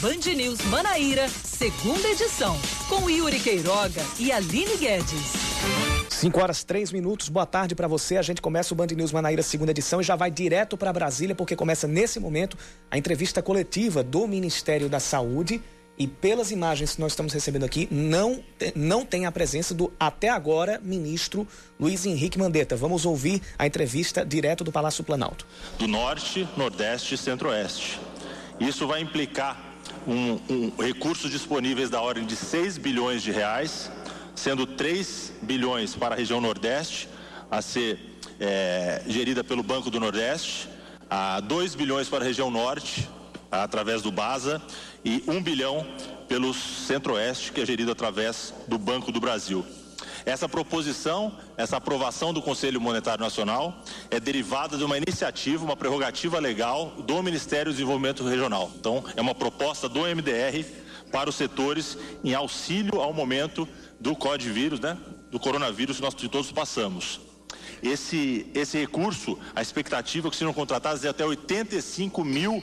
Band News Manaíra, segunda edição, com Yuri Queiroga e Aline Guedes. 5 horas 3 minutos, boa tarde para você. A gente começa o Band News Manaíra segunda edição e já vai direto para Brasília, porque começa nesse momento a entrevista coletiva do Ministério da Saúde. E pelas imagens que nós estamos recebendo aqui, não, não tem a presença do, até agora, ministro Luiz Henrique Mandetta. Vamos ouvir a entrevista direto do Palácio Planalto. Do Norte, Nordeste e Centro-Oeste. Isso vai implicar um, um, recursos disponíveis da ordem de 6 bilhões de reais, sendo 3 bilhões para a região Nordeste, a ser é, gerida pelo Banco do Nordeste, a 2 bilhões para a região Norte, através do BASA, e 1 bilhão pelo Centro-Oeste, que é gerido através do Banco do Brasil. Essa proposição, essa aprovação do Conselho Monetário Nacional é derivada de uma iniciativa, uma prerrogativa legal do Ministério do Desenvolvimento Regional. Então, é uma proposta do MDR para os setores em auxílio ao momento do Código né, do coronavírus que nós todos passamos. Esse, esse recurso, a expectativa é que sejam contratados de até 85 mil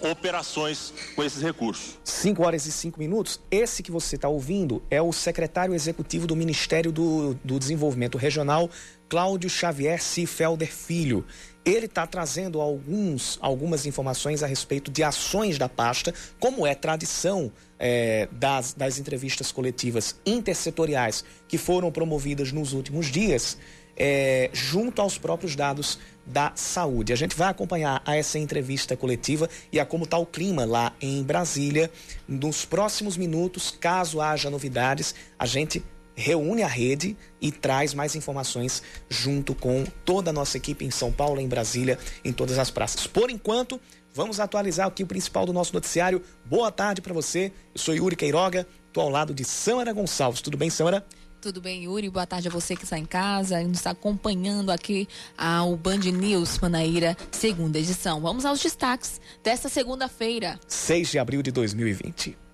operações com esses recursos. 5 horas e 5 minutos. Esse que você está ouvindo é o secretário executivo do Ministério do, do Desenvolvimento Regional, Cláudio Xavier Cifelder Filho. Ele está trazendo alguns, algumas informações a respeito de ações da pasta, como é tradição é, das, das entrevistas coletivas intersetoriais que foram promovidas nos últimos dias é, junto aos próprios dados da saúde. A gente vai acompanhar a essa entrevista coletiva e a como está o clima lá em Brasília. Nos próximos minutos, caso haja novidades, a gente reúne a rede e traz mais informações junto com toda a nossa equipe em São Paulo, em Brasília, em todas as praças. Por enquanto, vamos atualizar aqui o principal do nosso noticiário. Boa tarde para você. Eu sou Yuri Queiroga, estou ao lado de Samara Gonçalves. Tudo bem, Samara? Tudo bem, Yuri? Boa tarde a você que está em casa e nos está acompanhando aqui ao Band News Manaíra, segunda edição. Vamos aos destaques desta segunda-feira. 6 de abril de 2020.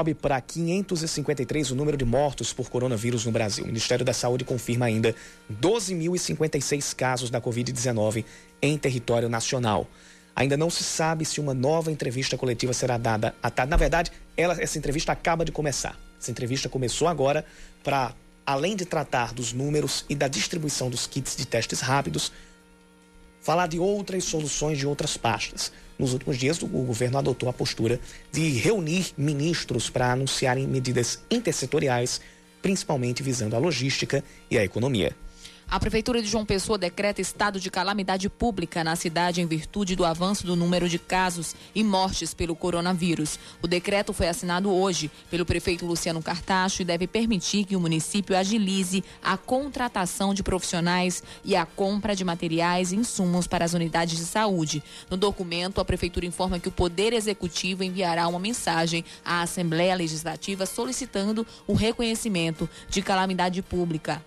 Sobe para 553 o número de mortos por coronavírus no Brasil. O Ministério da Saúde confirma ainda 12.056 casos da Covid-19 em território nacional. Ainda não se sabe se uma nova entrevista coletiva será dada à tarde. Na verdade, ela, essa entrevista acaba de começar. Essa entrevista começou agora para, além de tratar dos números e da distribuição dos kits de testes rápidos, falar de outras soluções de outras pastas. Nos últimos dias, o governo adotou a postura de reunir ministros para anunciarem medidas intersetoriais, principalmente visando a logística e a economia. A Prefeitura de João Pessoa decreta estado de calamidade pública na cidade em virtude do avanço do número de casos e mortes pelo coronavírus. O decreto foi assinado hoje pelo prefeito Luciano Cartacho e deve permitir que o município agilize a contratação de profissionais e a compra de materiais e insumos para as unidades de saúde. No documento, a Prefeitura informa que o Poder Executivo enviará uma mensagem à Assembleia Legislativa solicitando o reconhecimento de calamidade pública.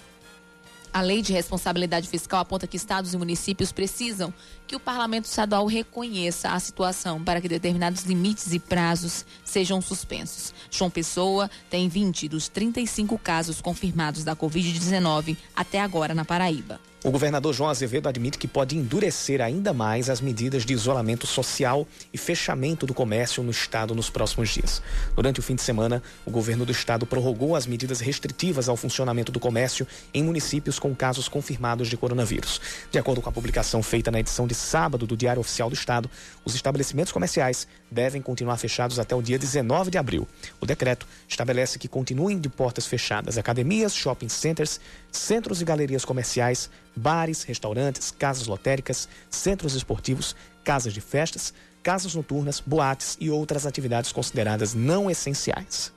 A lei de responsabilidade fiscal aponta que estados e municípios precisam que o parlamento estadual reconheça a situação para que determinados limites e prazos sejam suspensos. João Pessoa tem 20 dos 35 casos confirmados da Covid-19 até agora na Paraíba. O governador João Azevedo admite que pode endurecer ainda mais as medidas de isolamento social e fechamento do comércio no estado nos próximos dias. Durante o fim de semana, o governo do estado prorrogou as medidas restritivas ao funcionamento do comércio em municípios com casos confirmados de coronavírus. De acordo com a publicação feita na edição de sábado do Diário Oficial do Estado, os estabelecimentos comerciais devem continuar fechados até o dia 19 de abril. O decreto estabelece que continuem de portas fechadas academias, shopping centers, centros e galerias comerciais, bares, restaurantes, casas lotéricas, centros esportivos, casas de festas, casas noturnas, boates e outras atividades consideradas não essenciais.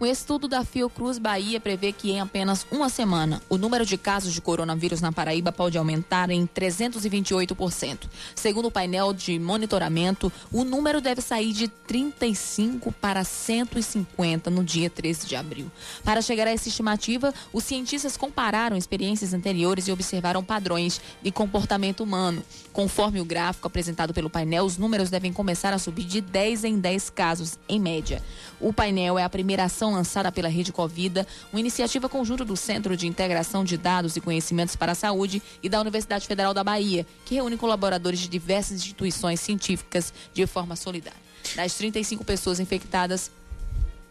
Um estudo da Fiocruz Bahia prevê que em apenas uma semana o número de casos de coronavírus na Paraíba pode aumentar em 328%. Segundo o painel de monitoramento, o número deve sair de 35 para 150 no dia 13 de abril. Para chegar a essa estimativa, os cientistas compararam experiências anteriores e observaram padrões de comportamento humano. Conforme o gráfico apresentado pelo painel, os números devem começar a subir de 10 em 10 casos, em média. O painel é a primeira ação lançada pela Rede Covida, uma iniciativa conjunta do Centro de Integração de Dados e Conhecimentos para a Saúde e da Universidade Federal da Bahia, que reúne colaboradores de diversas instituições científicas de forma solidária. Das 35 pessoas infectadas,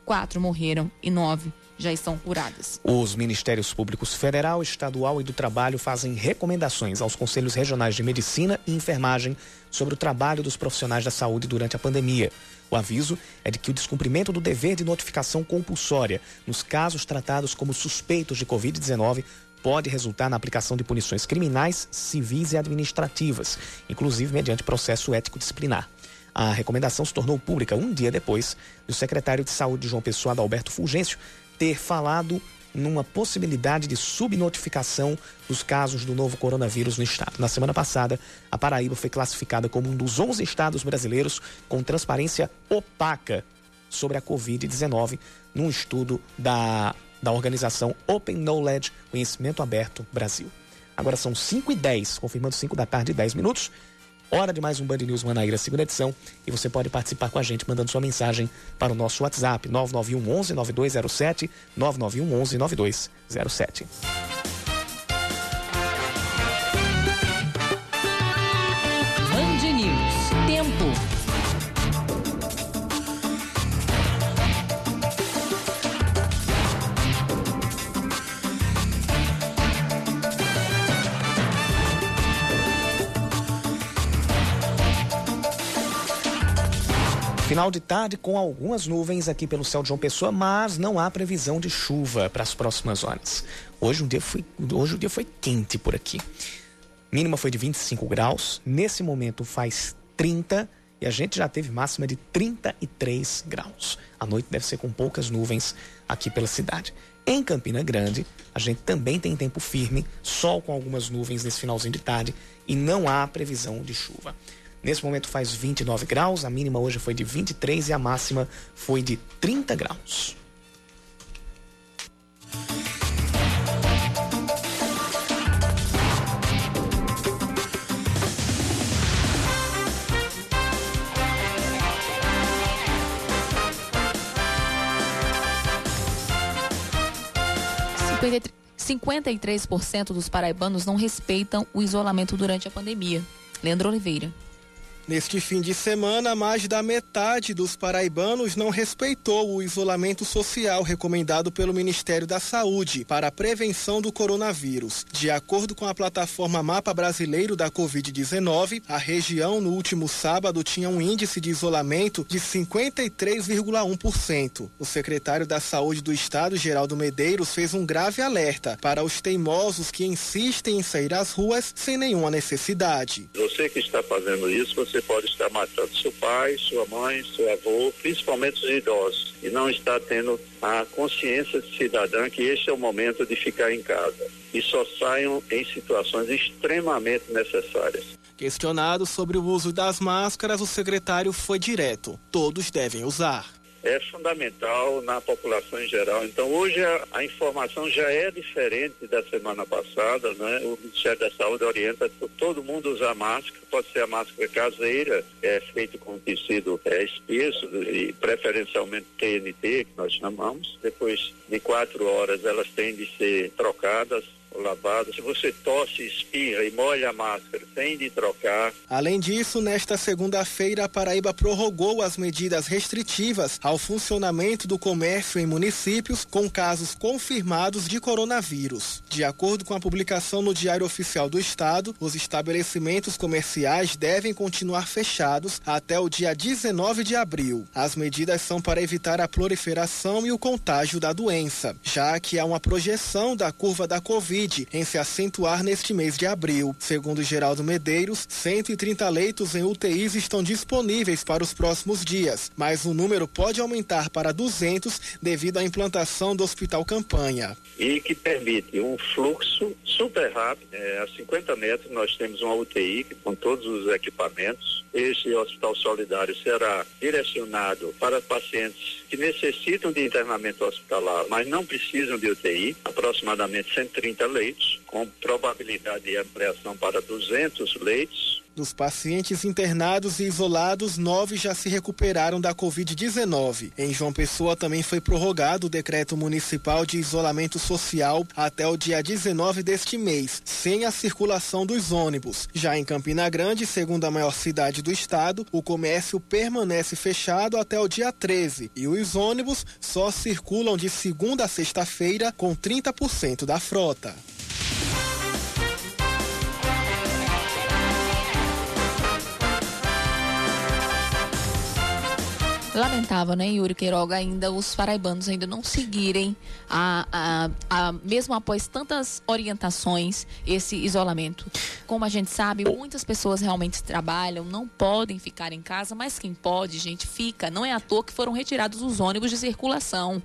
quatro morreram e nove já estão curadas. Os Ministérios Públicos Federal, Estadual e do Trabalho fazem recomendações aos Conselhos Regionais de Medicina e Enfermagem sobre o trabalho dos profissionais da saúde durante a pandemia. O aviso é de que o descumprimento do dever de notificação compulsória nos casos tratados como suspeitos de Covid-19 pode resultar na aplicação de punições criminais, civis e administrativas, inclusive mediante processo ético disciplinar. A recomendação se tornou pública um dia depois do secretário de Saúde de João Pessoa, Alberto Fulgêncio, ter falado numa possibilidade de subnotificação dos casos do novo coronavírus no estado. Na semana passada, a Paraíba foi classificada como um dos 11 estados brasileiros com transparência opaca sobre a Covid-19 num estudo da, da organização Open Knowledge Conhecimento Aberto Brasil. Agora são 5 e 10, confirmando 5 da tarde e 10 minutos. Hora de mais um Band News Manaíra, segunda edição. E você pode participar com a gente mandando sua mensagem para o nosso WhatsApp 991 11 9207 991 11 9207. Final de tarde com algumas nuvens aqui pelo céu de João Pessoa, mas não há previsão de chuva para as próximas horas. Hoje, um dia foi, hoje o dia foi quente por aqui. Mínima foi de 25 graus, nesse momento faz 30 e a gente já teve máxima de 33 graus. A noite deve ser com poucas nuvens aqui pela cidade. Em Campina Grande, a gente também tem tempo firme, sol com algumas nuvens nesse finalzinho de tarde e não há previsão de chuva. Nesse momento faz 29 graus, a mínima hoje foi de 23 e a máxima foi de 30 graus. Cinquenta e três por cento dos paraibanos não respeitam o isolamento durante a pandemia. Leandro Oliveira. Neste fim de semana, mais da metade dos paraibanos não respeitou o isolamento social recomendado pelo Ministério da Saúde para a prevenção do coronavírus. De acordo com a plataforma Mapa Brasileiro da Covid-19, a região no último sábado tinha um índice de isolamento de 53,1%. O secretário da Saúde do Estado, Geraldo Medeiros, fez um grave alerta para os teimosos que insistem em sair às ruas sem nenhuma necessidade. Você que está fazendo isso, você você pode estar matando seu pai, sua mãe, seu avô, principalmente os idosos, e não está tendo a consciência cidadã que este é o momento de ficar em casa. E só saiam em situações extremamente necessárias. Questionado sobre o uso das máscaras, o secretário foi direto: todos devem usar é fundamental na população em geral. Então, hoje a, a, informação já é diferente da semana passada, né? O Ministério da Saúde orienta todo mundo usar máscara, pode ser a máscara caseira, é feito com tecido é, espesso e preferencialmente TNT, que nós chamamos. Depois de quatro horas, elas têm de ser trocadas lavado. Se você tosse, espirra e molha a máscara, tem de trocar. Além disso, nesta segunda-feira, a Paraíba prorrogou as medidas restritivas ao funcionamento do comércio em municípios com casos confirmados de coronavírus. De acordo com a publicação no Diário Oficial do Estado, os estabelecimentos comerciais devem continuar fechados até o dia 19 de abril. As medidas são para evitar a proliferação e o contágio da doença, já que há uma projeção da curva da Covid Covid em se acentuar neste mês de abril. Segundo Geraldo Medeiros, 130 leitos em UTIs estão disponíveis para os próximos dias, mas o número pode aumentar para 200 devido à implantação do Hospital Campanha. E que permite um fluxo super rápido. É, a 50 metros nós temos uma UTI com todos os equipamentos. Este Hospital Solidário será direcionado para pacientes que necessitam de internamento hospitalar, mas não precisam de UTI, aproximadamente 130 leitos, com probabilidade de ampliação para 200 leitos dos pacientes internados e isolados, nove já se recuperaram da Covid-19. Em João Pessoa também foi prorrogado o decreto municipal de isolamento social até o dia 19 deste mês, sem a circulação dos ônibus. Já em Campina Grande, segundo a maior cidade do estado, o comércio permanece fechado até o dia 13 e os ônibus só circulam de segunda a sexta-feira com 30% da frota. Lamentável, né, Yuri Queiroga, ainda os paraibanos ainda não seguirem a, a, a, mesmo após tantas orientações, esse isolamento. Como a gente sabe, muitas pessoas realmente trabalham, não podem ficar em casa, mas quem pode, gente, fica. Não é à toa que foram retirados os ônibus de circulação.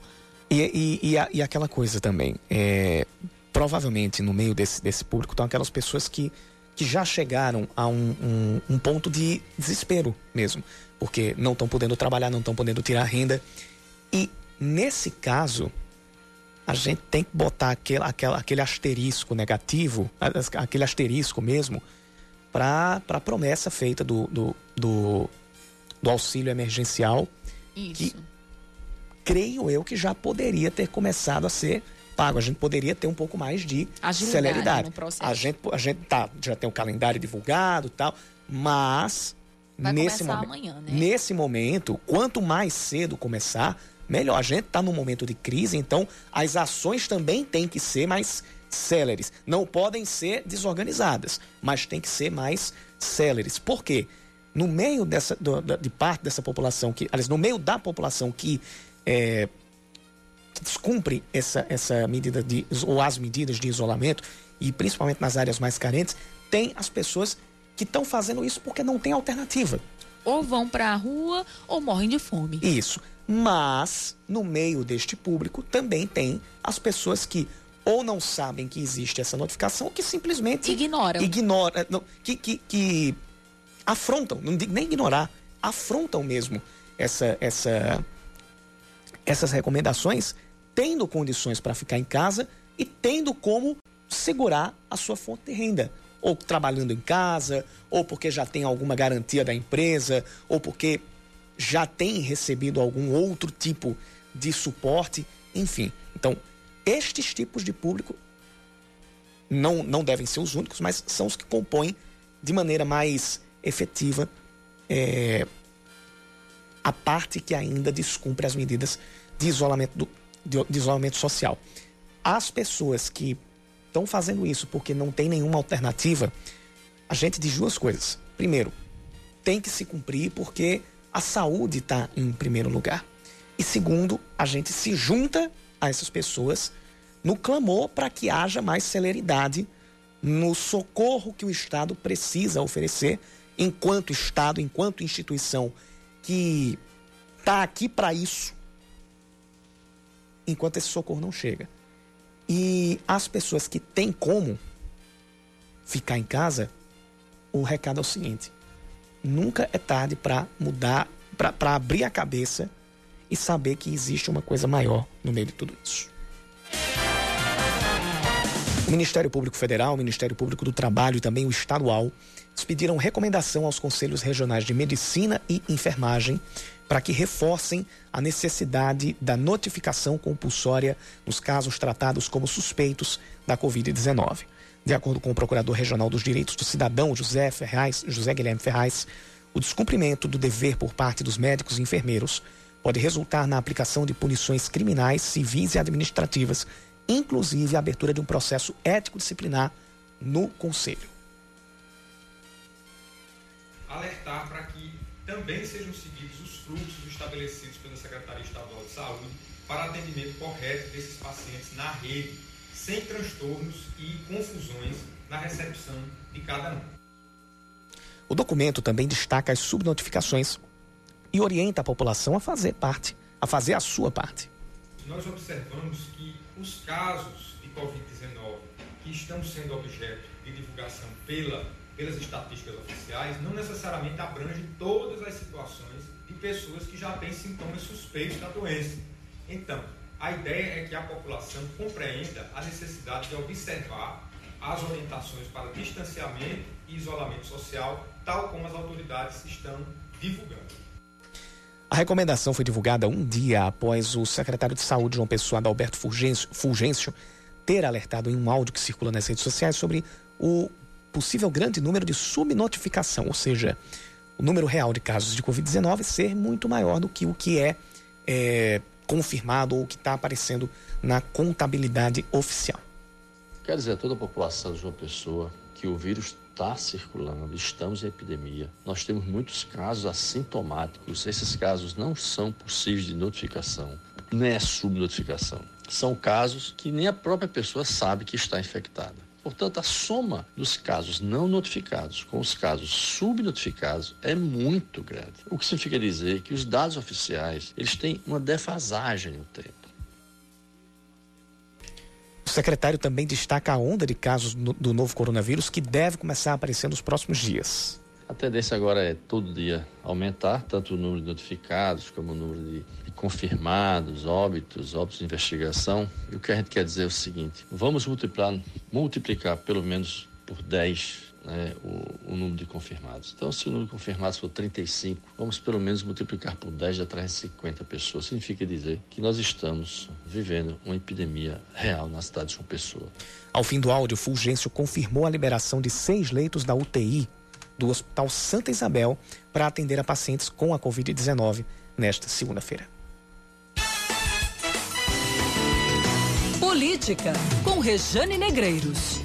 E, e, e, a, e aquela coisa também, é, provavelmente no meio desse, desse público estão aquelas pessoas que, que já chegaram a um, um, um ponto de desespero mesmo porque não estão podendo trabalhar, não estão podendo tirar renda. E nesse caso, a gente tem que botar aquele, aquele, aquele asterisco negativo, aquele asterisco mesmo, para a promessa feita do, do, do, do auxílio emergencial. Isso. Que creio eu que já poderia ter começado a ser pago. A gente poderia ter um pouco mais de Agilidade celeridade. A gente, a gente tá, já tem o calendário divulgado e tal, mas Vai nesse momento, amanhã, né? Nesse momento, quanto mais cedo começar, melhor. A gente está num momento de crise, então as ações também têm que ser mais céleres. Não podem ser desorganizadas, mas tem que ser mais céleres. Por quê? No meio dessa, do, de parte dessa população, que, aliás, no meio da população que é, descumpre essa, essa medida de, ou as medidas de isolamento, e principalmente nas áreas mais carentes, tem as pessoas que estão fazendo isso porque não tem alternativa. Ou vão para a rua ou morrem de fome. Isso. Mas, no meio deste público, também tem as pessoas que ou não sabem que existe essa notificação, ou que simplesmente ignoram. Ignora, não, que, que, que afrontam, não digo nem ignorar, afrontam mesmo essa, essa, essas recomendações, tendo condições para ficar em casa e tendo como segurar a sua fonte de renda ou trabalhando em casa, ou porque já tem alguma garantia da empresa, ou porque já tem recebido algum outro tipo de suporte, enfim. Então, estes tipos de público não, não devem ser os únicos, mas são os que compõem de maneira mais efetiva é, a parte que ainda descumpre as medidas de isolamento, do, de, isolamento social. As pessoas que estão fazendo isso porque não tem nenhuma alternativa, a gente diz duas coisas. Primeiro, tem que se cumprir porque a saúde está em primeiro lugar. E segundo, a gente se junta a essas pessoas no clamor para que haja mais celeridade no socorro que o Estado precisa oferecer enquanto Estado, enquanto instituição que está aqui para isso, enquanto esse socorro não chega. E as pessoas que têm como ficar em casa, o recado é o seguinte: nunca é tarde para mudar, para abrir a cabeça e saber que existe uma coisa maior no meio de tudo isso. O Ministério Público Federal, o Ministério Público do Trabalho e também o estadual expediram recomendação aos conselhos regionais de medicina e enfermagem para que reforcem a necessidade da notificação compulsória nos casos tratados como suspeitos da Covid-19. De acordo com o Procurador Regional dos Direitos do Cidadão, José, Ferraz, José Guilherme Ferraz, o descumprimento do dever por parte dos médicos e enfermeiros pode resultar na aplicação de punições criminais, civis e administrativas, inclusive a abertura de um processo ético-disciplinar no Conselho. Alertar para que também sejam seguidos os fluxos estabelecidos pela Secretaria Estadual de Saúde para atendimento correto desses pacientes na rede, sem transtornos e confusões na recepção de cada um. O documento também destaca as subnotificações e orienta a população a fazer parte, a fazer a sua parte. Nós observamos que os casos de Covid-19 que estão sendo objeto de divulgação pela, pelas estatísticas oficiais não necessariamente abrangem todas as situações de pessoas que já têm sintomas suspeitos da doença. Então, a ideia é que a população compreenda a necessidade de observar as orientações para distanciamento e isolamento social, tal como as autoridades estão divulgando. A recomendação foi divulgada um dia após o secretário de Saúde, João Pessoa, Adalberto Fulgêncio, ter alertado em um áudio que circula nas redes sociais sobre o possível grande número de subnotificação, ou seja, o número real de casos de Covid-19 ser muito maior do que o que é, é confirmado ou que está aparecendo na contabilidade oficial. Quer dizer toda a população de João Pessoa que o vírus está circulando, estamos em epidemia. Nós temos muitos casos assintomáticos. Esses casos não são possíveis de notificação, nem é subnotificação. São casos que nem a própria pessoa sabe que está infectada. Portanto, a soma dos casos não notificados com os casos subnotificados é muito grande. O que significa dizer que os dados oficiais eles têm uma defasagem no tempo. O secretário também destaca a onda de casos do novo coronavírus que deve começar a aparecer nos próximos dias. A tendência agora é todo dia aumentar, tanto o número de notificados como o número de, de confirmados, óbitos, óbitos de investigação. E o que a gente quer dizer é o seguinte: vamos multiplicar, multiplicar pelo menos por 10 né, o, o, número de confirmados. Então, se o número de confirmados for 35, vamos pelo menos multiplicar por 10 de atrás de 50 pessoas. Significa dizer que nós estamos vivendo uma epidemia real na cidade de João Pessoa. Ao fim do áudio, Fulgêncio confirmou a liberação de seis leitos da UTI do Hospital Santa Isabel para atender a pacientes com a Covid-19 nesta segunda-feira. Política, com Rejane Negreiros.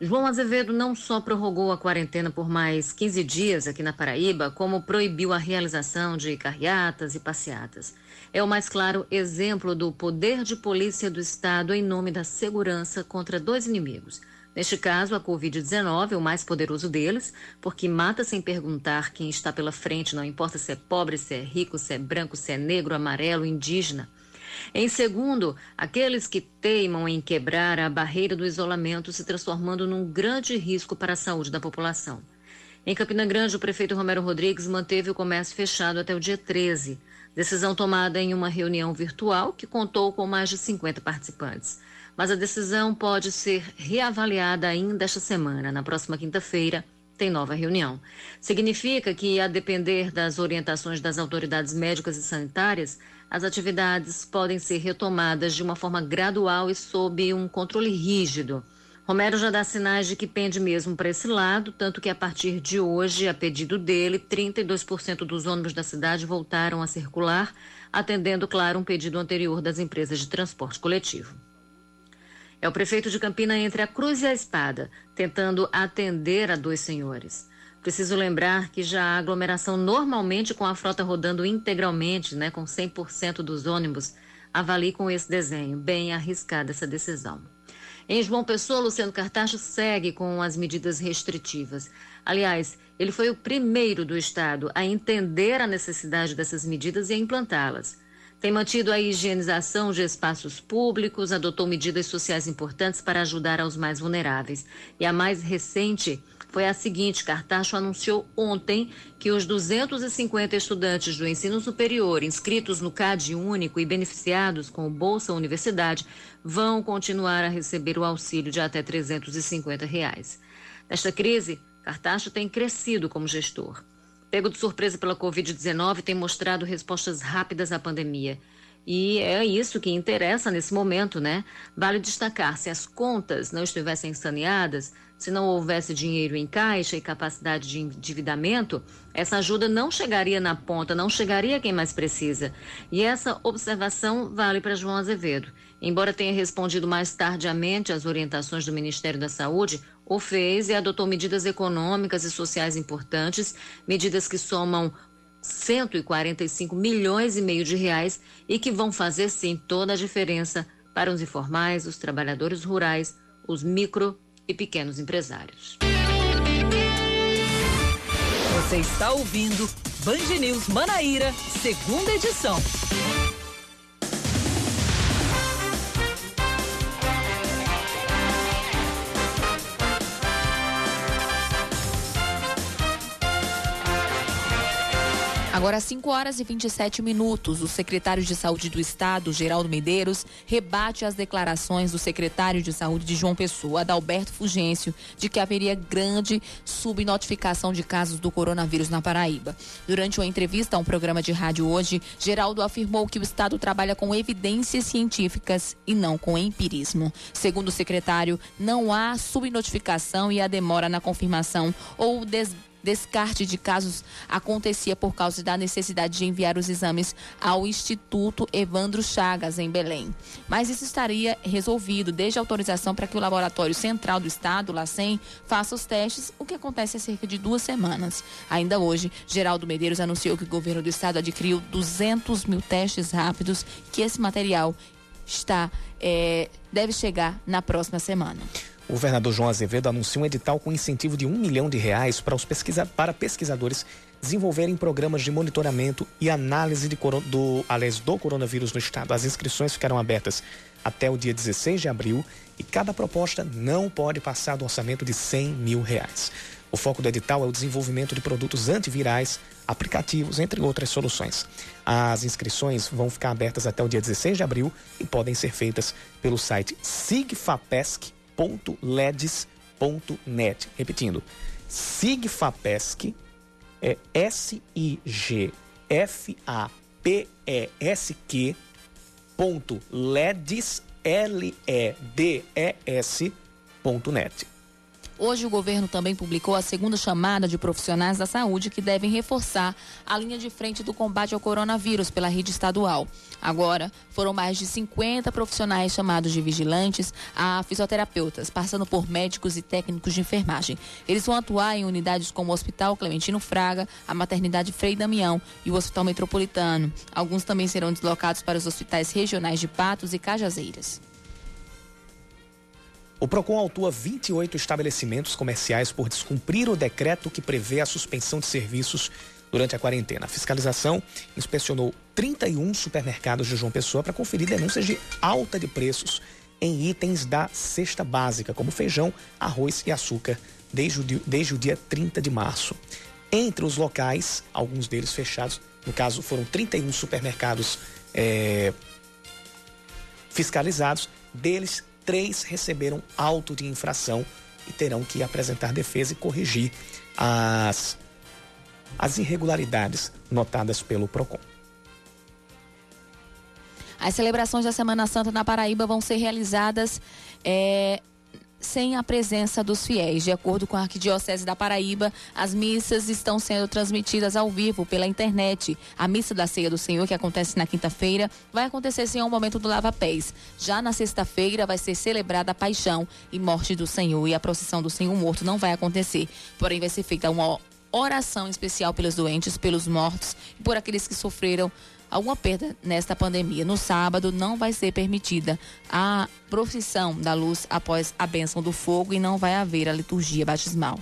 João Azevedo não só prorrogou a quarentena por mais 15 dias aqui na Paraíba, como proibiu a realização de carreatas e passeatas. É o mais claro exemplo do poder de polícia do Estado em nome da segurança contra dois inimigos. Neste caso, a Covid-19 é o mais poderoso deles, porque mata sem perguntar quem está pela frente, não importa se é pobre, se é rico, se é branco, se é negro, amarelo, indígena. Em segundo, aqueles que teimam em quebrar a barreira do isolamento, se transformando num grande risco para a saúde da população. Em Campina Grande, o prefeito Romero Rodrigues manteve o comércio fechado até o dia 13. Decisão tomada em uma reunião virtual que contou com mais de 50 participantes. Mas a decisão pode ser reavaliada ainda esta semana. Na próxima quinta-feira, tem nova reunião. Significa que, a depender das orientações das autoridades médicas e sanitárias, as atividades podem ser retomadas de uma forma gradual e sob um controle rígido. Romero já dá sinais de que pende mesmo para esse lado, tanto que a partir de hoje, a pedido dele, 32% dos ônibus da cidade voltaram a circular, atendendo, claro, um pedido anterior das empresas de transporte coletivo. É o prefeito de Campina entre a cruz e a espada, tentando atender a dois senhores. Preciso lembrar que já há aglomeração normalmente com a frota rodando integralmente, né, com 100% dos ônibus. Avalie com esse desenho, bem arriscada essa decisão. Em João Pessoa, Luciano Cartacho segue com as medidas restritivas. Aliás, ele foi o primeiro do Estado a entender a necessidade dessas medidas e a implantá-las. Tem mantido a higienização de espaços públicos, adotou medidas sociais importantes para ajudar aos mais vulneráveis. E a mais recente foi a seguinte: Cartacho anunciou ontem que os 250 estudantes do ensino superior inscritos no CAD único e beneficiados com o Bolsa Universidade vão continuar a receber o auxílio de até 350 reais. Nesta crise, Cartacho tem crescido como gestor. Pego de surpresa pela Covid-19, tem mostrado respostas rápidas à pandemia. E é isso que interessa nesse momento, né? Vale destacar: se as contas não estivessem saneadas, se não houvesse dinheiro em caixa e capacidade de endividamento, essa ajuda não chegaria na ponta, não chegaria a quem mais precisa. E essa observação vale para João Azevedo. Embora tenha respondido mais tardiamente às orientações do Ministério da Saúde, o fez e adotou medidas econômicas e sociais importantes, medidas que somam 145 milhões e meio de reais e que vão fazer sim toda a diferença para os informais, os trabalhadores rurais, os micro e pequenos empresários. Você está ouvindo Band News Manaíra, segunda edição. Agora, 5 horas e 27 minutos, o secretário de Saúde do Estado, Geraldo Medeiros, rebate as declarações do secretário de Saúde de João Pessoa, Adalberto Fugêncio, de que haveria grande subnotificação de casos do coronavírus na Paraíba. Durante uma entrevista a um programa de rádio hoje, Geraldo afirmou que o Estado trabalha com evidências científicas e não com empirismo. Segundo o secretário, não há subnotificação e a demora na confirmação ou des descarte de casos acontecia por causa da necessidade de enviar os exames ao Instituto Evandro Chagas, em Belém. Mas isso estaria resolvido desde a autorização para que o Laboratório Central do Estado, LACEN, faça os testes, o que acontece há cerca de duas semanas. Ainda hoje, Geraldo Medeiros anunciou que o governo do Estado adquiriu 200 mil testes rápidos, que esse material está é, deve chegar na próxima semana. O governador João Azevedo anunciou um edital com incentivo de um milhão de reais para, os pesquisa, para pesquisadores desenvolverem programas de monitoramento e análise de, do, aliás, do coronavírus no estado. As inscrições ficarão abertas até o dia 16 de abril e cada proposta não pode passar do orçamento de 100 mil reais. O foco do edital é o desenvolvimento de produtos antivirais, aplicativos, entre outras soluções. As inscrições vão ficar abertas até o dia 16 de abril e podem ser feitas pelo site sigfapesc.com sigfapesc.leds.net. Repetindo, sigfapesc é S-I-G-F-A-P-E-S-Q ponto LEDS, L-E-D-E-S ponto net. Hoje, o governo também publicou a segunda chamada de profissionais da saúde que devem reforçar a linha de frente do combate ao coronavírus pela rede estadual. Agora, foram mais de 50 profissionais chamados de vigilantes a fisioterapeutas, passando por médicos e técnicos de enfermagem. Eles vão atuar em unidades como o Hospital Clementino Fraga, a Maternidade Frei Damião e o Hospital Metropolitano. Alguns também serão deslocados para os hospitais regionais de Patos e Cajazeiras. O PROCON autua 28 estabelecimentos comerciais por descumprir o decreto que prevê a suspensão de serviços durante a quarentena. A fiscalização inspecionou 31 supermercados de João Pessoa para conferir denúncias de alta de preços em itens da cesta básica, como feijão, arroz e açúcar, desde o, dia, desde o dia 30 de março. Entre os locais, alguns deles fechados, no caso foram 31 supermercados é, fiscalizados, deles três receberam auto de infração e terão que apresentar defesa e corrigir as, as irregularidades notadas pelo PROCON. As celebrações da Semana Santa na Paraíba vão ser realizadas é, sem a presença dos fiéis. De acordo com a Arquidiocese da Paraíba, as missas estão sendo transmitidas ao vivo pela internet. A missa da Ceia do Senhor, que acontece na quinta-feira, vai acontecer sem o momento do lava-pés. Já na sexta-feira vai ser celebrada a paixão e morte do Senhor e a procissão do Senhor morto não vai acontecer. Porém, vai ser feita uma oração especial pelos doentes, pelos mortos e por aqueles que sofreram alguma perda nesta pandemia. No sábado não vai ser permitida a profissão da luz após a bênção do fogo e não vai haver a liturgia batismal.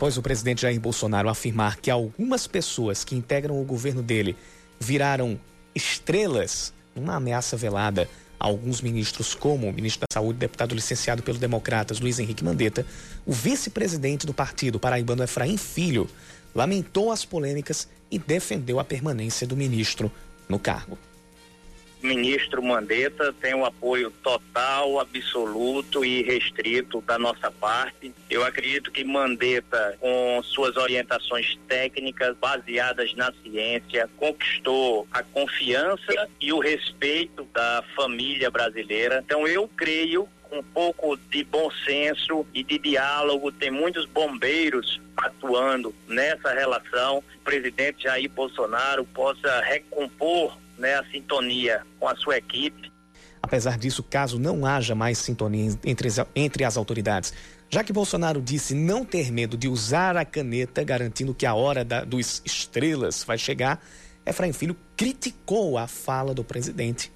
Após o presidente Jair Bolsonaro afirmar que algumas pessoas que integram o governo dele viraram estrelas numa ameaça velada a alguns ministros, como o ministro da Saúde, deputado licenciado pelo Democratas, Luiz Henrique Mandetta, o vice-presidente do partido, paraibano Efraim Filho, lamentou as polêmicas e defendeu a permanência do ministro no cargo ministro Mandetta tem o apoio total, absoluto e restrito da nossa parte. Eu acredito que Mandetta, com suas orientações técnicas baseadas na ciência, conquistou a confiança e o respeito da família brasileira. Então eu creio um pouco de bom senso e de diálogo. Tem muitos bombeiros atuando nessa relação. O presidente Jair Bolsonaro possa recompor né, a sintonia com a sua equipe. Apesar disso, caso não haja mais sintonia entre entre as autoridades, já que Bolsonaro disse não ter medo de usar a caneta, garantindo que a hora da, dos estrelas vai chegar, Efraim Filho criticou a fala do presidente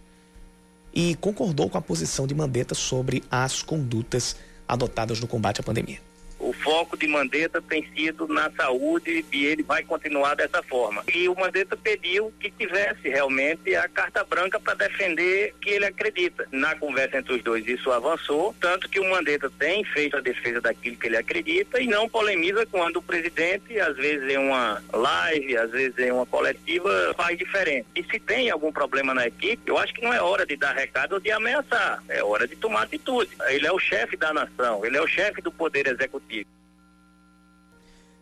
e concordou com a posição de Mandetta sobre as condutas adotadas no combate à pandemia o foco de Mandetta tem sido na saúde e ele vai continuar dessa forma. E o Mandetta pediu que tivesse realmente a carta branca para defender que ele acredita. Na conversa entre os dois isso avançou, tanto que o Mandetta tem feito a defesa daquilo que ele acredita e não polemiza quando o presidente, às vezes em uma live, às vezes em uma coletiva, faz diferente. E se tem algum problema na equipe, eu acho que não é hora de dar recado ou de ameaçar, é hora de tomar atitude. Ele é o chefe da nação, ele é o chefe do poder executivo.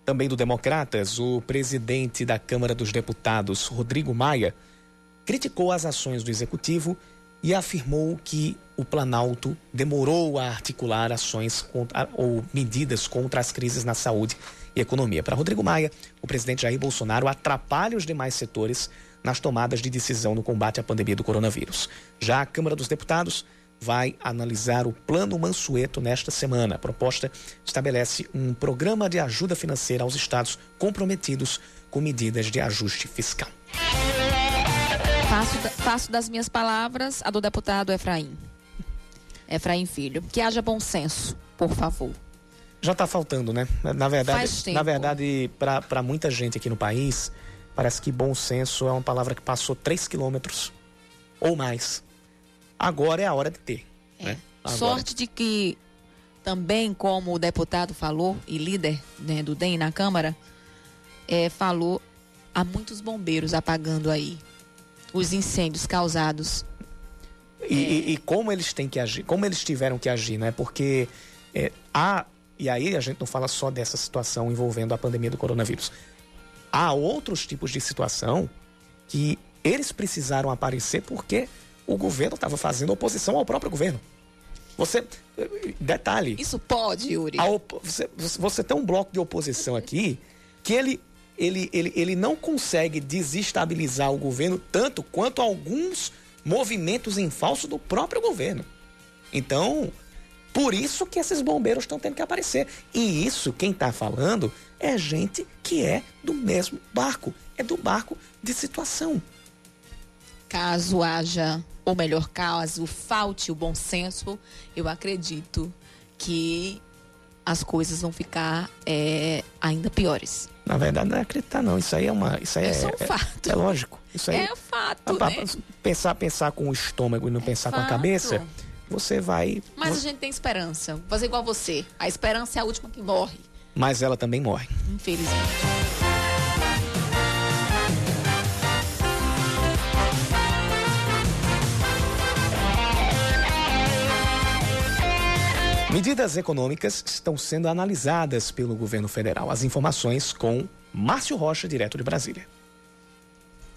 Também do Democratas, o presidente da Câmara dos Deputados, Rodrigo Maia, criticou as ações do executivo e afirmou que o Planalto demorou a articular ações contra, ou medidas contra as crises na saúde e economia. Para Rodrigo Maia, o presidente Jair Bolsonaro atrapalha os demais setores nas tomadas de decisão no combate à pandemia do coronavírus. Já a Câmara dos Deputados vai analisar o Plano Mansueto nesta semana. A proposta estabelece um programa de ajuda financeira aos estados comprometidos com medidas de ajuste fiscal. Faço, faço das minhas palavras a do deputado Efraim. Efraim Filho. Que haja bom senso, por favor. Já está faltando, né? Na verdade, na verdade, para muita gente aqui no país, parece que bom senso é uma palavra que passou 3 quilômetros ou mais Agora é a hora de ter. É. Né? Sorte de que também, como o deputado falou, e líder né, do DEM na Câmara, é, falou, há muitos bombeiros apagando aí os incêndios causados. E, é... e, e como eles têm que agir, como eles tiveram que agir, né? Porque é, há, e aí a gente não fala só dessa situação envolvendo a pandemia do coronavírus. Há outros tipos de situação que eles precisaram aparecer porque o governo estava fazendo oposição ao próprio governo. Você. Detalhe. Isso pode, Yuri. Op, você, você tem um bloco de oposição aqui que ele, ele, ele, ele não consegue desestabilizar o governo tanto quanto alguns movimentos em falso do próprio governo. Então, por isso que esses bombeiros estão tendo que aparecer. E isso, quem está falando, é gente que é do mesmo barco. É do barco de situação. Caso haja ou melhor, caso falte o bom senso, eu acredito que as coisas vão ficar é, ainda piores. Na verdade, não é acreditar, não. Isso aí é uma. Isso aí é, é, um é, fato. É, lógico. Isso aí, é fato. né? Pensar, pensar com o estômago e não pensar fato. com a cabeça, você vai. Mas a gente tem esperança. Vou fazer igual você. A esperança é a última que morre. Mas ela também morre. Infelizmente. Medidas econômicas estão sendo analisadas pelo governo federal. As informações com Márcio Rocha, direto de Brasília.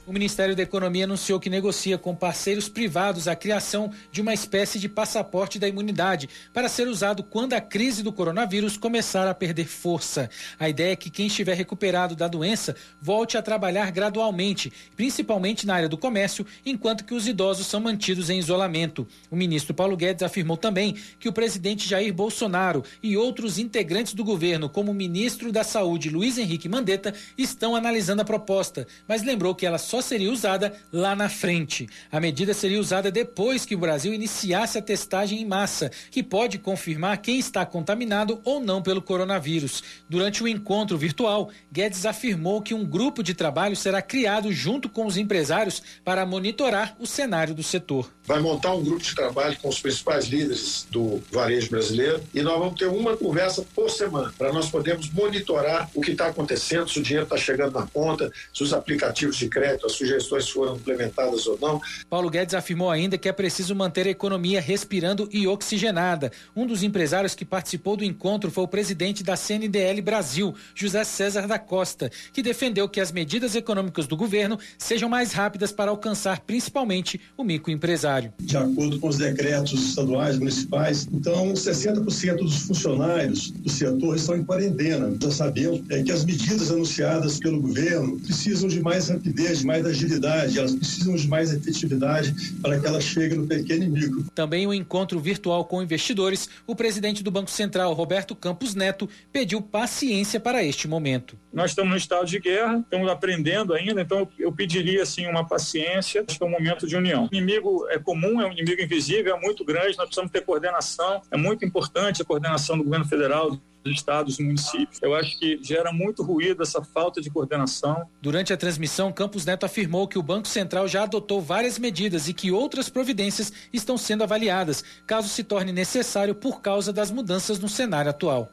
O Ministério da Economia anunciou que negocia com parceiros privados a criação de uma espécie de passaporte da imunidade para ser usado quando a crise do coronavírus começar a perder força. A ideia é que quem estiver recuperado da doença volte a trabalhar gradualmente, principalmente na área do comércio, enquanto que os idosos são mantidos em isolamento. O ministro Paulo Guedes afirmou também que o presidente Jair Bolsonaro e outros integrantes do governo, como o ministro da Saúde Luiz Henrique Mandetta, estão analisando a proposta, mas lembrou que ela só só seria usada lá na frente. A medida seria usada depois que o Brasil iniciasse a testagem em massa, que pode confirmar quem está contaminado ou não pelo coronavírus. Durante o encontro virtual, Guedes afirmou que um grupo de trabalho será criado junto com os empresários para monitorar o cenário do setor. Vai montar um grupo de trabalho com os principais líderes do varejo brasileiro e nós vamos ter uma conversa por semana para nós podermos monitorar o que está acontecendo, se o dinheiro está chegando na conta, se os aplicativos de crédito as sugestões foram implementadas ou não. Paulo Guedes afirmou ainda que é preciso manter a economia respirando e oxigenada. Um dos empresários que participou do encontro foi o presidente da CNDL Brasil, José César da Costa, que defendeu que as medidas econômicas do governo sejam mais rápidas para alcançar principalmente o microempresário. De acordo com os decretos estaduais, municipais, então 60% dos funcionários do setor estão em quarentena. Já sabemos é, que as medidas anunciadas pelo governo precisam de mais rapidez, de mais agilidade, elas precisam de mais efetividade para que elas cheguem no pequeno e micro. Também o um encontro virtual com investidores, o presidente do Banco Central, Roberto Campos Neto, pediu paciência para este momento. Nós estamos no estado de guerra, estamos aprendendo ainda, então eu pediria assim uma paciência, acho que é um momento de união. O inimigo é comum, é um inimigo invisível, é muito grande, nós precisamos ter coordenação, é muito importante a coordenação do governo federal, dos estados e municípios. Eu acho que gera muito ruído essa falta de coordenação. Durante a transmissão, Campos Neto afirmou que o Banco Central já adotou várias medidas e que outras providências estão sendo avaliadas, caso se torne necessário por causa das mudanças no cenário atual.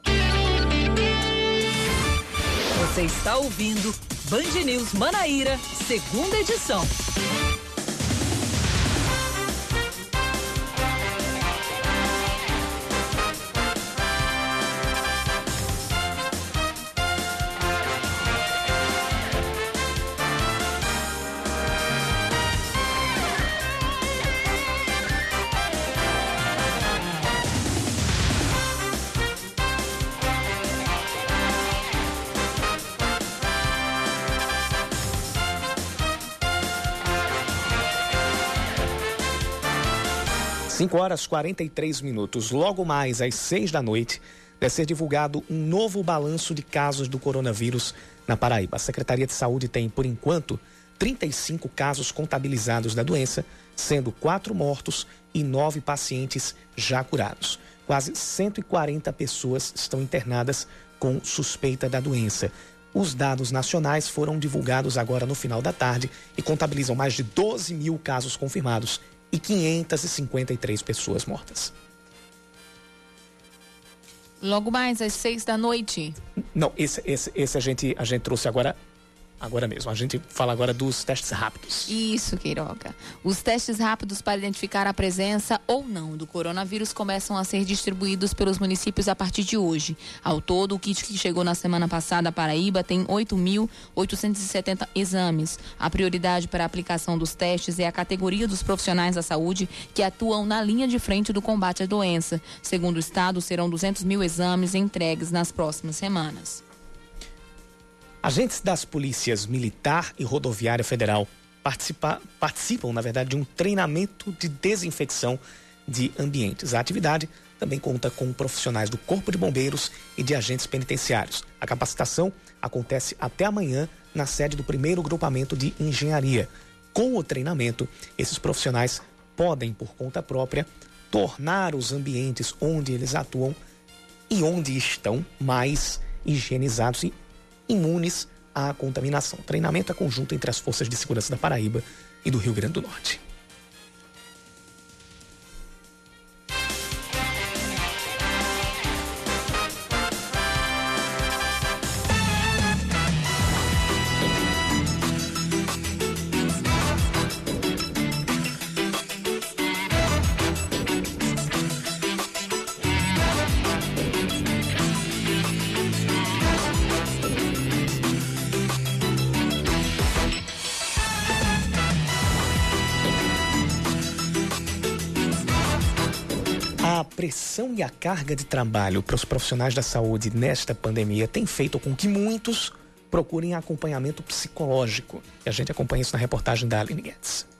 Você está ouvindo Band News Manaíra, segunda edição. 5 horas 43 minutos. Logo mais às 6 da noite, vai ser divulgado um novo balanço de casos do coronavírus na Paraíba. A Secretaria de Saúde tem, por enquanto, 35 casos contabilizados da doença, sendo quatro mortos e nove pacientes já curados. Quase 140 pessoas estão internadas com suspeita da doença. Os dados nacionais foram divulgados agora no final da tarde e contabilizam mais de 12 mil casos confirmados e 553 pessoas mortas. Logo mais às seis da noite. Não, esse, esse, esse a, gente, a gente trouxe agora agora mesmo. A gente fala agora dos testes rápidos. Isso, Queiroga. Os testes rápidos para identificar a presença ou não do coronavírus começam a ser distribuídos pelos municípios a partir de hoje. Ao todo, o kit que chegou na semana passada à Paraíba tem 8.870 exames. A prioridade para a aplicação dos testes é a categoria dos profissionais da saúde que atuam na linha de frente do combate à doença. Segundo o Estado, serão 200 mil exames entregues nas próximas semanas. Agentes das polícias militar e rodoviária federal participa, participam, na verdade, de um treinamento de desinfecção de ambientes. A atividade também conta com profissionais do Corpo de Bombeiros e de agentes penitenciários. A capacitação acontece até amanhã na sede do primeiro grupamento de engenharia. Com o treinamento, esses profissionais podem, por conta própria, tornar os ambientes onde eles atuam e onde estão mais higienizados e imunes à contaminação. Treinamento é conjunto entre as forças de segurança da Paraíba e do Rio Grande do Norte. Pressão e a carga de trabalho para os profissionais da saúde nesta pandemia tem feito com que muitos procurem acompanhamento psicológico. E a gente acompanha isso na reportagem da Aline Guedes.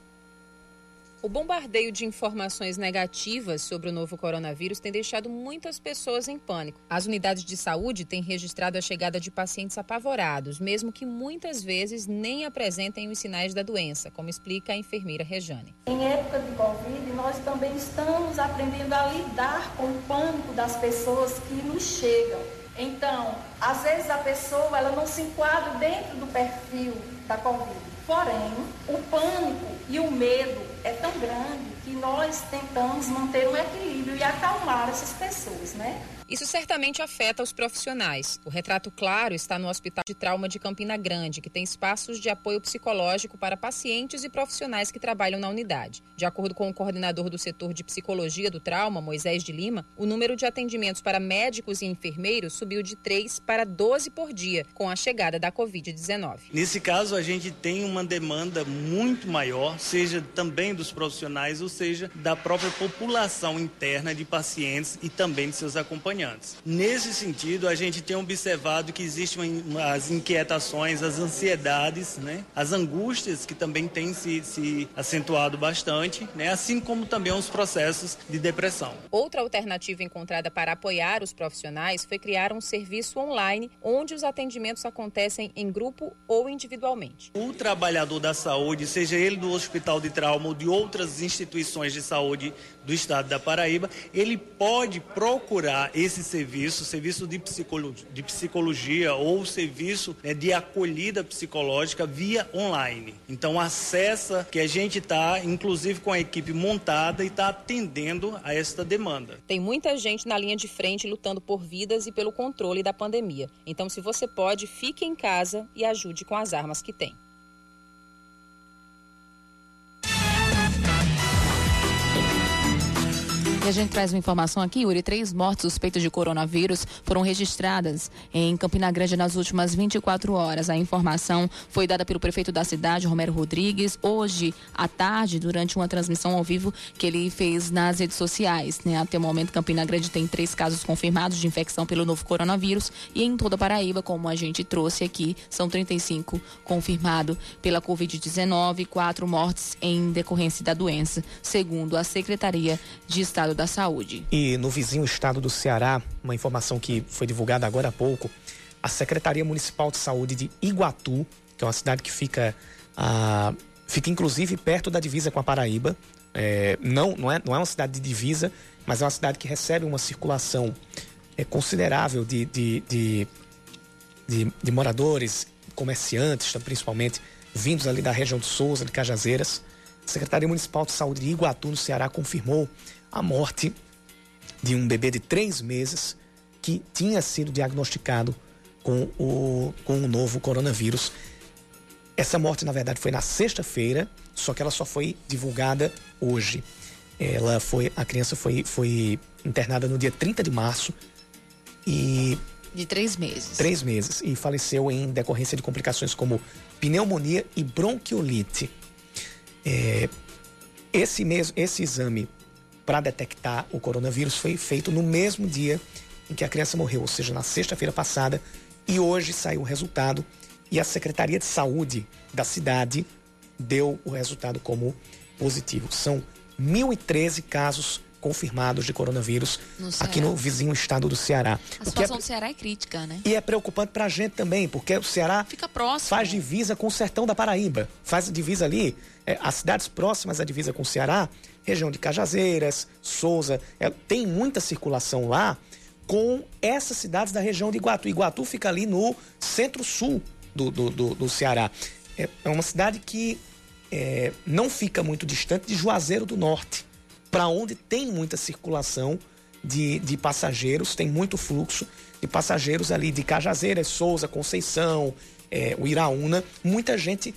O bombardeio de informações negativas sobre o novo coronavírus tem deixado muitas pessoas em pânico. As unidades de saúde têm registrado a chegada de pacientes apavorados, mesmo que muitas vezes nem apresentem os sinais da doença, como explica a enfermeira Rejane. Em época de Covid, nós também estamos aprendendo a lidar com o pânico das pessoas que nos chegam. Então, às vezes a pessoa ela não se enquadra dentro do perfil da Covid Porém, o pânico e o medo é tão grande que nós tentamos manter um equilíbrio e acalmar essas pessoas, né? Isso certamente afeta os profissionais. O retrato claro está no Hospital de Trauma de Campina Grande, que tem espaços de apoio psicológico para pacientes e profissionais que trabalham na unidade. De acordo com o coordenador do setor de psicologia do trauma, Moisés de Lima, o número de atendimentos para médicos e enfermeiros subiu de 3 para 12 por dia com a chegada da Covid-19. Nesse caso, a gente tem uma demanda muito maior, seja também dos profissionais, ou seja, da própria população interna de pacientes e também de seus acompanhantes. Nesse sentido, a gente tem observado que existem as inquietações, as ansiedades, né? as angústias que também têm se, se acentuado bastante, né? assim como também os processos de depressão. Outra alternativa encontrada para apoiar os profissionais foi criar um serviço online onde os atendimentos acontecem em grupo ou individualmente. O trabalhador da saúde, seja ele do hospital de trauma ou de outras instituições de saúde do estado da Paraíba, ele pode procurar esse serviço, serviço de psicologia, de psicologia ou serviço né, de acolhida psicológica via online. Então acessa que a gente está, inclusive com a equipe montada e está atendendo a esta demanda. Tem muita gente na linha de frente lutando por vidas e pelo controle da pandemia. Então, se você pode, fique em casa e ajude com as armas que tem. E a gente traz uma informação aqui, Yuri. Três mortes suspeitas de coronavírus foram registradas em Campina Grande nas últimas 24 horas. A informação foi dada pelo prefeito da cidade, Romero Rodrigues, hoje à tarde, durante uma transmissão ao vivo que ele fez nas redes sociais. Né? Até o momento, Campina Grande tem três casos confirmados de infecção pelo novo coronavírus e em toda a Paraíba, como a gente trouxe aqui, são 35 confirmados pela Covid-19, quatro mortes em decorrência da doença, segundo a Secretaria de Estado da Saúde. E no vizinho estado do Ceará, uma informação que foi divulgada agora há pouco, a Secretaria Municipal de Saúde de Iguatu, que é uma cidade que fica, ah, fica inclusive perto da divisa com a Paraíba, é, não, não, é, não é uma cidade de divisa, mas é uma cidade que recebe uma circulação é, considerável de, de, de, de, de moradores, comerciantes, principalmente, vindos ali da região de Souza, de Cajazeiras. A Secretaria Municipal de Saúde de Iguatu, no Ceará, confirmou a morte de um bebê de três meses que tinha sido diagnosticado com o, com o novo coronavírus. Essa morte, na verdade, foi na sexta-feira, só que ela só foi divulgada hoje. Ela foi, a criança foi, foi internada no dia 30 de março e de três meses. Três meses e faleceu em decorrência de complicações como pneumonia e bronquiolite. É, esse mesmo, esse exame para detectar o coronavírus foi feito no mesmo dia em que a criança morreu, ou seja, na sexta-feira passada, e hoje saiu o resultado e a Secretaria de Saúde da cidade deu o resultado como positivo. São 1.013 casos confirmados de coronavírus no aqui no vizinho estado do Ceará. A situação é... do Ceará é crítica, né? E é preocupante para a gente também, porque o Ceará Fica próximo. faz divisa com o sertão da Paraíba, faz divisa ali, é, as cidades próximas à divisa com o Ceará, região de Cajazeiras, Souza, é, tem muita circulação lá com essas cidades da região de Iguatu. Iguatu fica ali no centro-sul do, do, do, do, Ceará. É, é uma cidade que é, não fica muito distante de Juazeiro do Norte para onde tem muita circulação de, de passageiros, tem muito fluxo de passageiros ali de Cajazeiras, Souza, Conceição, é, o Iraúna. Muita gente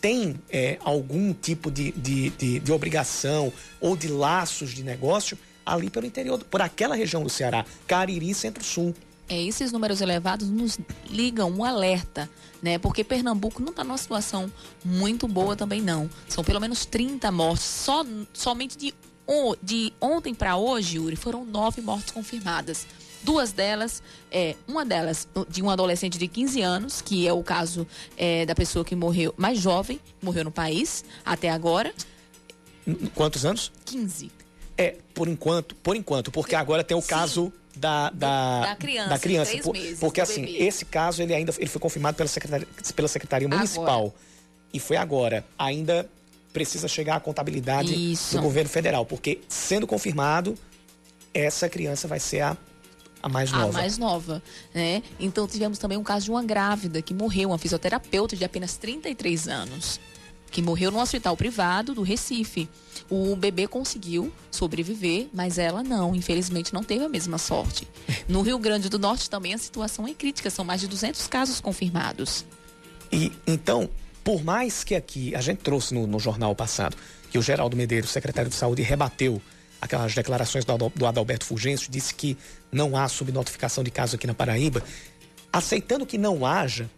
tem é, algum tipo de, de, de, de, obrigação ou de laços de negócio ali pelo interior, por aquela região do Ceará, Cariri, Centro-Sul. É, esses números elevados nos ligam um alerta, né? Porque Pernambuco não está numa situação muito boa também não. São pelo menos 30 mortes só somente de de ontem para hoje, Yuri, foram nove mortes confirmadas. Duas delas, é, uma delas de um adolescente de 15 anos, que é o caso é, da pessoa que morreu, mais jovem, morreu no país até agora. Quantos anos? 15. É, por enquanto, por enquanto, porque agora tem o Sim. caso da, da, da criança. Da criança por, meses, porque assim, bebê. esse caso ele ainda ele foi confirmado pela Secretaria, pela Secretaria Municipal. Agora. E foi agora. Ainda precisa chegar à contabilidade Isso. do governo federal, porque sendo confirmado, essa criança vai ser a, a mais nova. A mais nova, né? Então tivemos também um caso de uma grávida que morreu, uma fisioterapeuta de apenas 33 anos. que morreu no hospital privado do Recife. O bebê conseguiu sobreviver, mas ela não. Infelizmente, não teve a mesma sorte. No Rio Grande do Norte também a situação é crítica. São mais de 200 casos confirmados. E então, por mais que aqui a gente trouxe no, no jornal passado que o Geraldo Medeiros, secretário de Saúde, rebateu aquelas declarações do, Adalberto Fulgêncio, disse que não há subnotificação de casos aqui na Paraíba. Aceitando que não haja,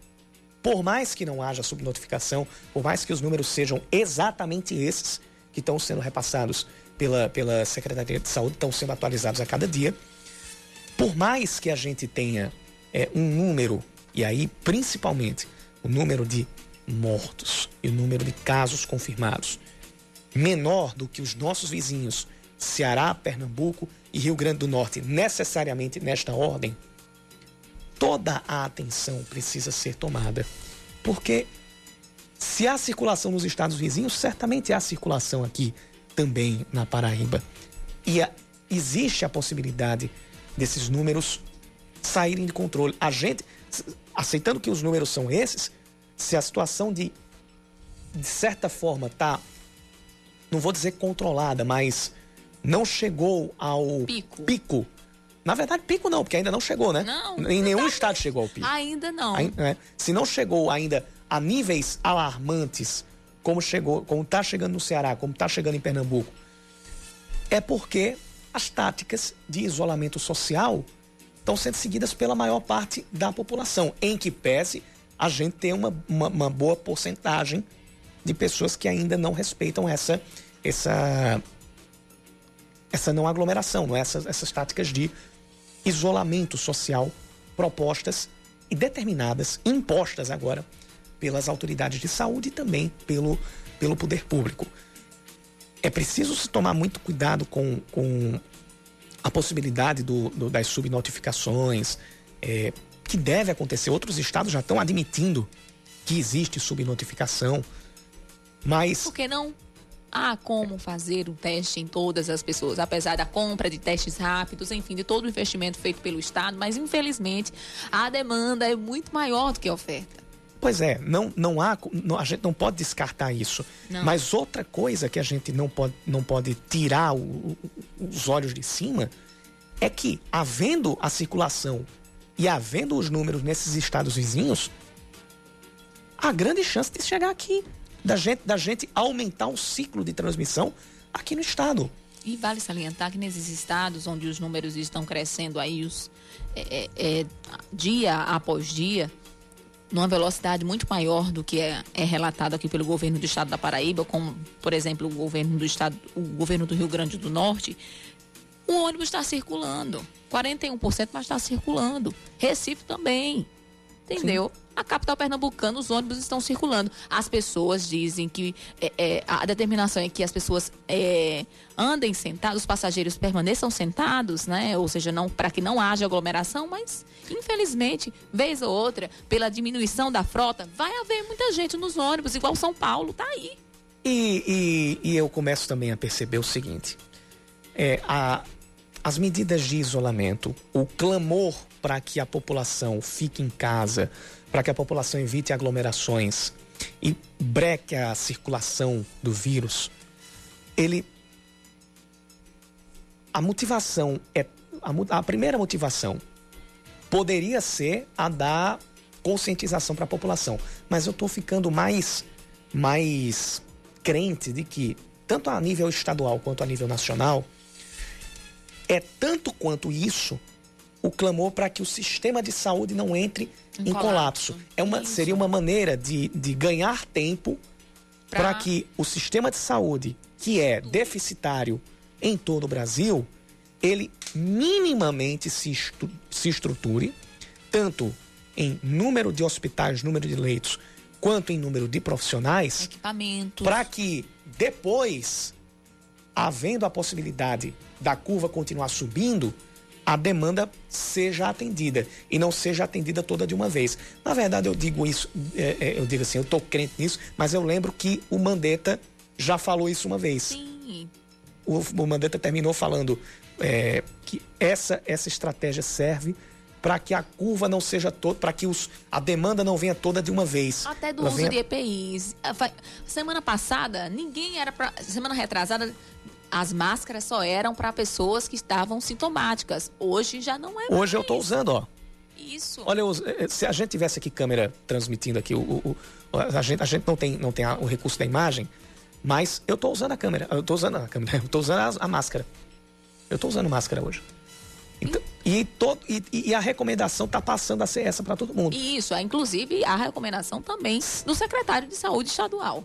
por mais que não haja subnotificação, por mais que os números sejam exatamente esses que estão sendo repassados pela, pela Secretaria de Saúde, estão sendo atualizados a cada dia, por mais que a gente tenha é, um número, e aí principalmente o número de mortos e o número de casos confirmados menor do que os nossos vizinhos Ceará, Pernambuco e Rio Grande do Norte, necessariamente nesta ordem, toda a atenção precisa ser tomada. Porque se há circulação nos estados vizinhos, certamente há circulação aqui também na Paraíba. E a, existe a possibilidade desses números saírem de controle. A gente, aceitando que os números são esses, se a situação de, de certa forma está, não vou dizer controlada, mas não chegou ao pico. pico. Na verdade, pico não, porque ainda não chegou, né? Não. Em nenhum estado chegou ao pico. Ainda não. Ainda, né? Se não chegou ainda a níveis alarmantes, como chegou, como está chegando no Ceará, como está chegando em Pernambuco, é porque as táticas de isolamento social estão sendo seguidas pela maior parte da população, em que pese a gente ter uma, uma, uma boa porcentagem de pessoas que ainda não respeitam essa, essa essa não aglomeração, não é? essas, essas táticas de isolamento social propostas e determinadas, impostas agora pelas autoridades de saúde e também pelo, pelo poder público. É preciso se tomar muito cuidado com, com a possibilidade do, do das subnotificações, é, que deve acontecer. Outros estados já estão admitindo que existe subnotificação, mas. Por que não? Há como fazer o teste em todas as pessoas, apesar da compra de testes rápidos, enfim, de todo o investimento feito pelo Estado, mas infelizmente a demanda é muito maior do que a oferta. Pois é, não, não há, não, a gente não pode descartar isso. Não. Mas outra coisa que a gente não pode, não pode tirar o, os olhos de cima é que, havendo a circulação e havendo os números nesses estados vizinhos, há grande chance de chegar aqui da gente, da gente aumentar o ciclo de transmissão aqui no estado. E vale salientar que nesses estados onde os números estão crescendo aí os, é, é, é dia após dia, numa velocidade muito maior do que é, é, relatado aqui pelo governo do estado da Paraíba, como, por exemplo, o governo do estado, o governo do Rio Grande do Norte, o ônibus está circulando. 41%, mas está circulando. Recife também. Entendeu? Sim. A capital pernambucana, os ônibus estão circulando. As pessoas dizem que é, é, a determinação é que as pessoas é, andem sentados, os passageiros permaneçam sentados, né? Ou seja, não para que não haja aglomeração, mas infelizmente, vez ou outra, pela diminuição da frota, vai haver muita gente nos ônibus, igual São Paulo, tá aí. E, e, e eu começo também a perceber o seguinte: é, a, as medidas de isolamento, o clamor para que a população fique em casa, para que a população evite aglomerações e breque a circulação do vírus, ele a motivação é a, a primeira motivação poderia ser a da conscientização para a população, mas eu estou ficando mais mais crente de que tanto a nível estadual quanto a nível nacional é tanto quanto isso o clamor para que o sistema de saúde não entre em, em colapso. colapso. É uma, seria uma maneira de, de ganhar tempo para que o sistema de saúde, que é deficitário em todo o Brasil, ele minimamente se, estu, se estruture, tanto em número de hospitais, número de leitos, quanto em número de profissionais, para que depois, havendo a possibilidade da curva continuar subindo, a demanda seja atendida e não seja atendida toda de uma vez. Na verdade, eu digo isso, é, é, eu digo assim, eu estou crente nisso, mas eu lembro que o Mandetta já falou isso uma vez. Sim. O, o Mandetta terminou falando é, que essa, essa estratégia serve para que a curva não seja toda, para que os, a demanda não venha toda de uma vez. Até do Ela uso venha- de EPIs. Semana passada, ninguém era para. Semana retrasada, as máscaras só eram para pessoas que estavam sintomáticas. Hoje já não é Hoje eu tô usando, ó. Isso. Olha, uso- eh, se a gente tivesse aqui câmera transmitindo aqui, o, o- o- a, gente, a gente não tem, não tem a- o recurso da imagem, mas eu tô usando a câmera. Eu tô usando a câmera, eu tô usando a, a máscara. Eu tô usando máscara hoje. Então, e, todo, e, e a recomendação tá passando a ser essa para todo mundo. Isso, é inclusive a recomendação também do secretário de saúde estadual.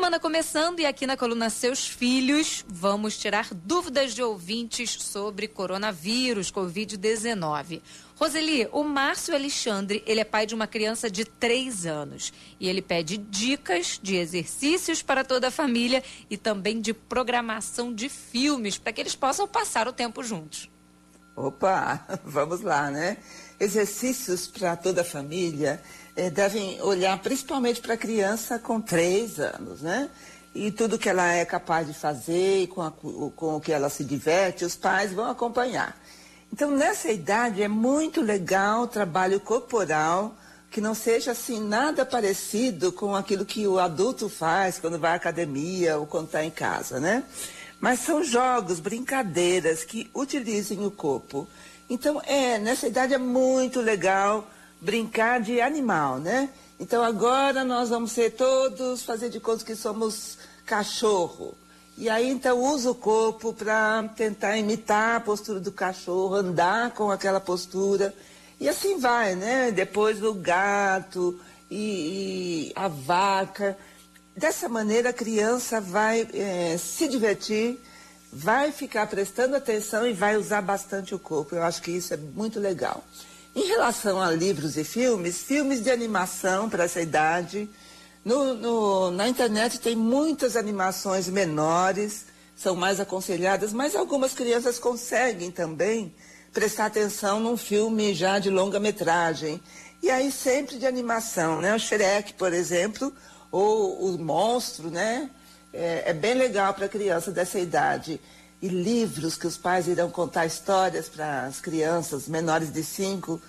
Semana começando e aqui na coluna Seus Filhos vamos tirar dúvidas de ouvintes sobre coronavírus, Covid-19. Roseli, o Márcio Alexandre, ele é pai de uma criança de 3 anos e ele pede dicas de exercícios para toda a família e também de programação de filmes para que eles possam passar o tempo juntos. Opa, vamos lá, né? Exercícios para toda a família devem olhar principalmente para a criança com três anos, né? E tudo que ela é capaz de fazer com, a- com o que ela se diverte, os pais vão acompanhar. Então, nessa idade, é muito legal o trabalho corporal, que não seja assim nada parecido com aquilo que o adulto faz quando vai à academia ou quando está em casa, né? Mas são jogos, brincadeiras que utilizem o corpo. Então, é, nessa idade é muito legal brincar de animal, né? Então, agora nós vamos ser todos, fazer de conta que somos cachorro. E aí, então, usa o corpo para tentar imitar a postura do cachorro, andar com aquela postura. E assim vai, né? Depois o gato e, e a vaca. Dessa maneira, a criança vai eh, se divertir, vai ficar prestando atenção e vai usar bastante o corpo. Eu acho que isso é muito legal. Em relação a livros e filmes, filmes de animação para essa idade. No- no- na internet tem muitas animações menores, são mais aconselhadas, mas algumas crianças conseguem também prestar atenção num filme já de longa metragem. E aí sempre de animação, né? O Shrek, por exemplo, ou o Monstro, né? É, é bem legal para criança dessa idade. E livros que os pais irão contar histórias para as crianças menores de cinco.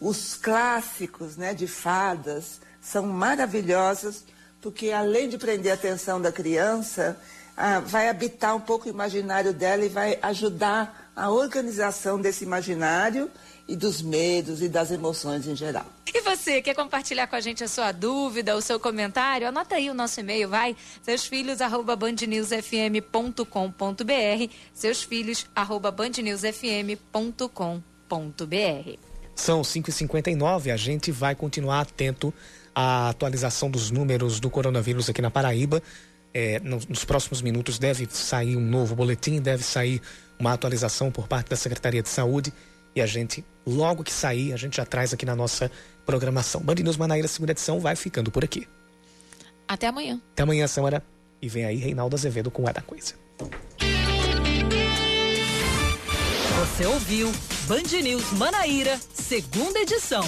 Os clássicos né, de fadas são maravilhosos, porque além de prender a atenção da criança, ah, vai habitar um pouco o imaginário dela e vai ajudar a organização desse imaginário e dos medos e das emoções em geral. E você, quer compartilhar com a gente a sua dúvida, o seu comentário? Anota aí o nosso e-mail, vai, seusfilhos@bandnewsfm.com.br, seusfilhos@bandnewsfm.com.br. São 5h59, a gente vai continuar atento à atualização dos números do coronavírus aqui na Paraíba. É, nos, nos próximos minutos deve sair um novo boletim, deve sair uma atualização por parte da Secretaria de Saúde e a gente, logo que sair, a gente já traz aqui na nossa programação. Band News Manaíra, segunda edição, vai ficando por aqui. Até amanhã. Até amanhã, Samara. E vem aí Reinaldo Azevedo com o É da Coisa. Você ouviu Band News Manaíra, segunda edição.